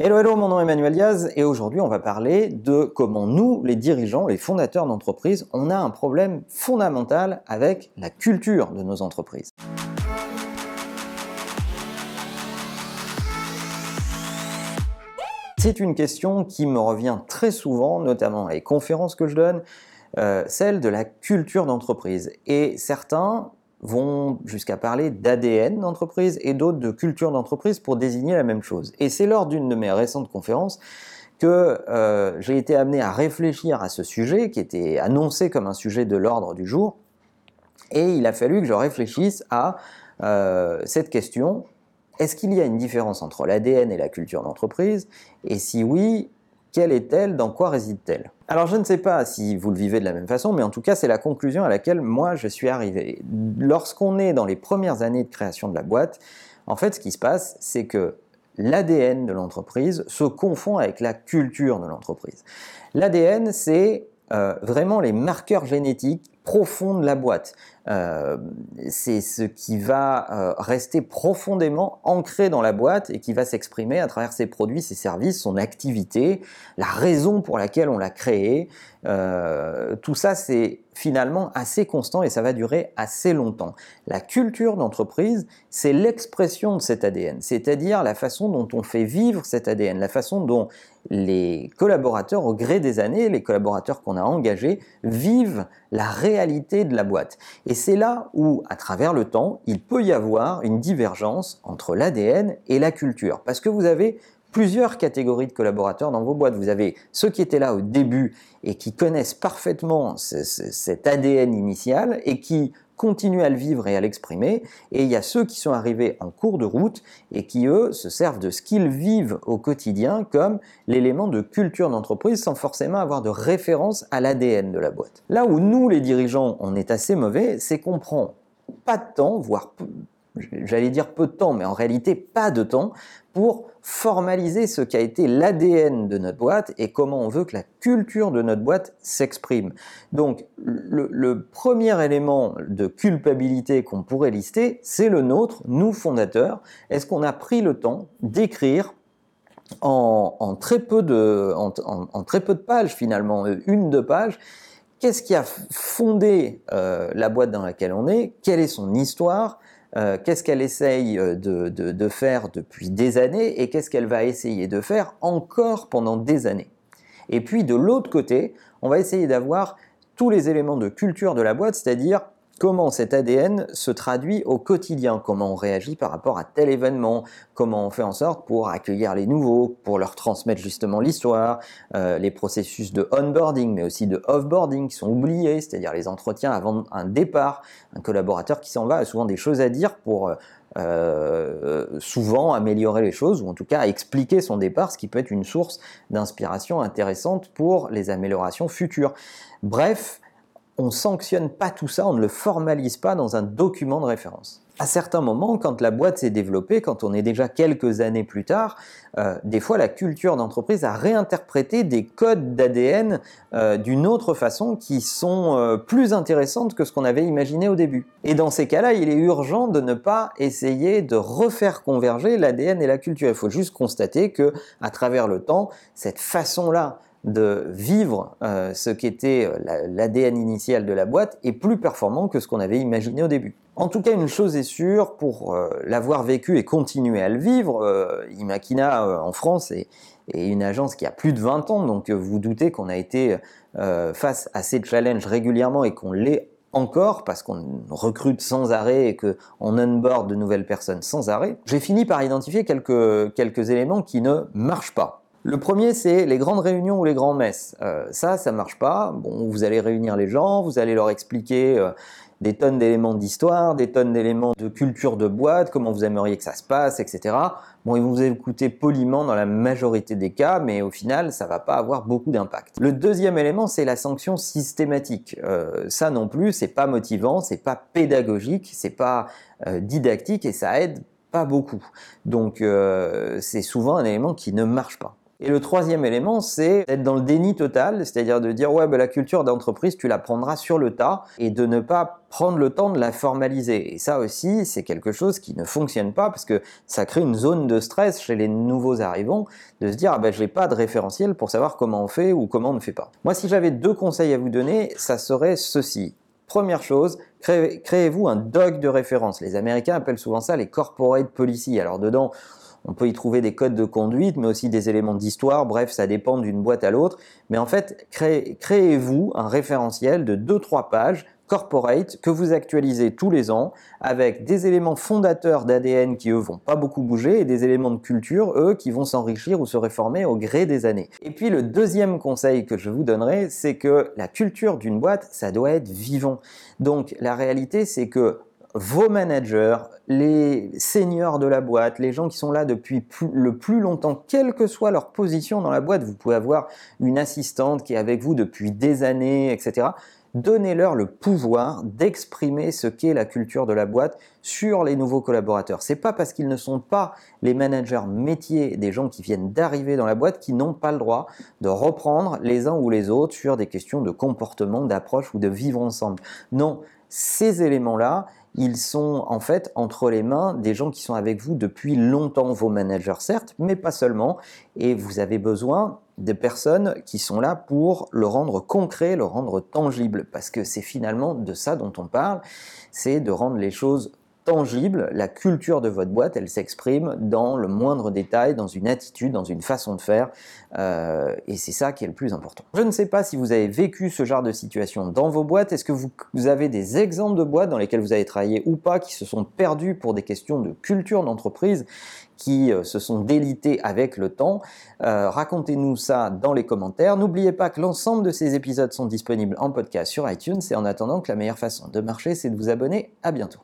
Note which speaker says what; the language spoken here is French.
Speaker 1: Hello, hello, mon nom est Emmanuel Diaz et aujourd'hui on va parler de comment nous, les dirigeants, les fondateurs d'entreprises, on a un problème fondamental avec la culture de nos entreprises. C'est une question qui me revient très souvent, notamment à les conférences que je donne, euh, celle de la culture d'entreprise. Et certains vont jusqu'à parler d'ADN d'entreprise et d'autres de culture d'entreprise pour désigner la même chose. Et c'est lors d'une de mes récentes conférences que euh, j'ai été amené à réfléchir à ce sujet qui était annoncé comme un sujet de l'ordre du jour. Et il a fallu que je réfléchisse à euh, cette question. Est-ce qu'il y a une différence entre l'ADN et la culture d'entreprise? Et si oui, quelle est-elle Dans quoi réside-t-elle? Alors je ne sais pas si vous le vivez de la même façon, mais en tout cas c'est la conclusion à laquelle moi je suis arrivé. Lorsqu'on est dans les premières années de création de la boîte, en fait ce qui se passe, c'est que l'ADN de l'entreprise se confond avec la culture de l'entreprise. L'ADN, c'est euh, vraiment les marqueurs génétiques profonds de la boîte. Euh, c'est ce qui va euh, rester profondément ancré dans la boîte et qui va s'exprimer à travers ses produits, ses services, son activité, la raison pour laquelle on l'a créé. Euh, tout ça, c'est finalement assez constant et ça va durer assez longtemps. La culture d'entreprise, c'est l'expression de cet ADN, c'est-à-dire la façon dont on fait vivre cet ADN, la façon dont les collaborateurs, au gré des années, les collaborateurs qu'on a engagés, vivent la réalité de la boîte. Et c'est là où, à travers le temps, il peut y avoir une divergence entre l'ADN et la culture. Parce que vous avez plusieurs catégories de collaborateurs dans vos boîtes. Vous avez ceux qui étaient là au début et qui connaissent parfaitement cet ADN initial et qui continuent à le vivre et à l'exprimer. Et il y a ceux qui sont arrivés en cours de route et qui, eux, se servent de ce qu'ils vivent au quotidien comme l'élément de culture d'entreprise sans forcément avoir de référence à l'ADN de la boîte. Là où nous, les dirigeants, on est assez mauvais, c'est qu'on prend pas de temps, voire j'allais dire peu de temps, mais en réalité pas de temps pour formaliser ce qu'a été l'ADN de notre boîte et comment on veut que la culture de notre boîte s'exprime. Donc le, premier élément de culpabilité qu'on pourrait lister, c'est le nôtre, nous fondateurs. Est-ce qu'on a pris le temps d'écrire en, très peu de, en, très peu de pages finalement, une, deux pages, qu'est-ce qui a fondé euh, la boîte dans laquelle on est, quelle est son histoire, euh, qu'est-ce qu'elle essaye euh, de, faire depuis des années et qu'est-ce qu'elle va essayer de faire encore pendant des années? Et puis de l'autre côté, on va essayer d'avoir tous les éléments de culture de la boîte, c'est-à-dire comment cet ADN se traduit au quotidien, comment on réagit par rapport à tel événement, comment on fait en sorte pour accueillir les nouveaux, pour leur transmettre justement l'histoire, euh, les processus de onboarding, mais aussi de offboarding qui sont oubliés, c'est-à-dire les entretiens avant un départ? Un collaborateur qui s'en va a souvent des choses à dire pour euh, souvent améliorer les choses, ou en tout cas expliquer son départ, ce qui peut être une source d'inspiration intéressante pour les améliorations futures. Bref, on sanctionne pas tout ça, on ne le formalise pas dans un document de référence. À certains moments, quand la boîte s'est développée, quand on est déjà quelques années plus tard, euh, des fois la culture d'entreprise a réinterprété des codes d'ADN euh, d'une autre façon qui sont euh, plus intéressantes que ce qu'on avait imaginé au début. Et dans ces cas-là, il est urgent de ne pas essayer de refaire converger l'ADN et la culture. Il faut juste constater que, à travers le temps, cette façon-là de vivre euh, ce qu'était euh, l'ADN initial de la boîte est plus performant que ce qu'on avait imaginé au début. En tout cas, une chose est sûre, pour euh, l'avoir vécu et continuer à le vivre, Imakina en France est, une agence qui a plus de 20 ans, donc vous doutez qu'on a été face à ces challenges régulièrement et qu'on l'est encore parce qu'on recrute sans arrêt et qu'on onboard de nouvelles personnes sans arrêt. J'ai fini par identifier quelques éléments qui ne marchent pas. Le premier, c'est les grandes réunions ou les grands messes. Euh, ça, ça marche pas. Bon, vous allez réunir les gens, vous allez leur expliquer euh, des tonnes d'éléments d'histoire, des tonnes d'éléments de culture de boîte, comment vous aimeriez que ça se passe, etc. Bon, ils vont vous écouter poliment dans la majorité des cas, mais au final, ça va pas avoir beaucoup d'impact. Le deuxième élément, c'est la sanction systématique. Euh, ça non plus, c'est pas motivant, c'est pas pédagogique, c'est pas didactique et ça aide pas beaucoup. Donc, c'est souvent un élément qui ne marche pas. Et le troisième élément, c'est d'être dans le déni total, c'est-à-dire de dire ouais, ben, la culture d'entreprise, tu la prendras sur le tas, et de ne pas prendre le temps de la formaliser. Et ça aussi, c'est quelque chose qui ne fonctionne pas parce que ça crée une zone de stress chez les nouveaux arrivants de se dire ah ben je n'ai pas de référentiel pour savoir comment on fait ou comment on ne fait pas. Moi, si j'avais deux conseils à vous donner, ça serait ceci. Première chose, créez-vous un dog de référence. Les Américains appellent souvent ça les corporate policy. Alors dedans, on peut y trouver des codes de conduite, mais aussi des éléments d'histoire. Bref, ça dépend d'une boîte à l'autre. Mais en fait, créez-vous un référentiel de 2-3 pages corporate que vous actualisez tous les ans avec des éléments fondateurs d'ADN qui eux vont pas beaucoup bouger et des éléments de culture eux qui vont s'enrichir ou se réformer au gré des années. Et puis le deuxième conseil que je vous donnerai, c'est que la culture d'une boîte, ça doit être vivant. Donc la réalité c'est que vos managers, les seniors de la boîte, les gens qui sont là depuis le plus longtemps, quelle que soit leur position dans la boîte, vous pouvez avoir une assistante qui est avec vous depuis des années, etc donnez-leur le pouvoir d'exprimer ce qu'est la culture de la boîte sur les nouveaux collaborateurs. C'est pas parce qu'ils ne sont pas les managers métiers des gens qui viennent d'arriver dans la boîte qui n'ont pas le droit de reprendre les uns ou les autres sur des questions de comportement, d'approche ou de vivre ensemble. Non, ces éléments-là, ils sont en fait entre les mains des gens qui sont avec vous depuis longtemps, vos managers certes, mais pas seulement, et vous avez besoin des personnes qui sont là pour le rendre concret, le rendre tangible, parce que c'est finalement de ça dont on parle, c'est de rendre les choses tangible, la culture de votre boîte, elle s'exprime dans le moindre détail, dans une attitude, dans une façon de faire, euh, et c'est ça qui est le plus important. Je ne sais pas si vous avez vécu ce genre de situation dans vos boîtes, est-ce que vous, avez des exemples de boîtes dans lesquelles vous avez travaillé ou pas, qui se sont perdues pour des questions de culture d'entreprise, qui euh, se sont délités avec le temps. Euh, racontez-nous ça dans les commentaires. N'oubliez pas que l'ensemble de ces épisodes sont disponibles en podcast sur iTunes et en attendant que la meilleure façon de marcher, c'est de vous abonner. À bientôt.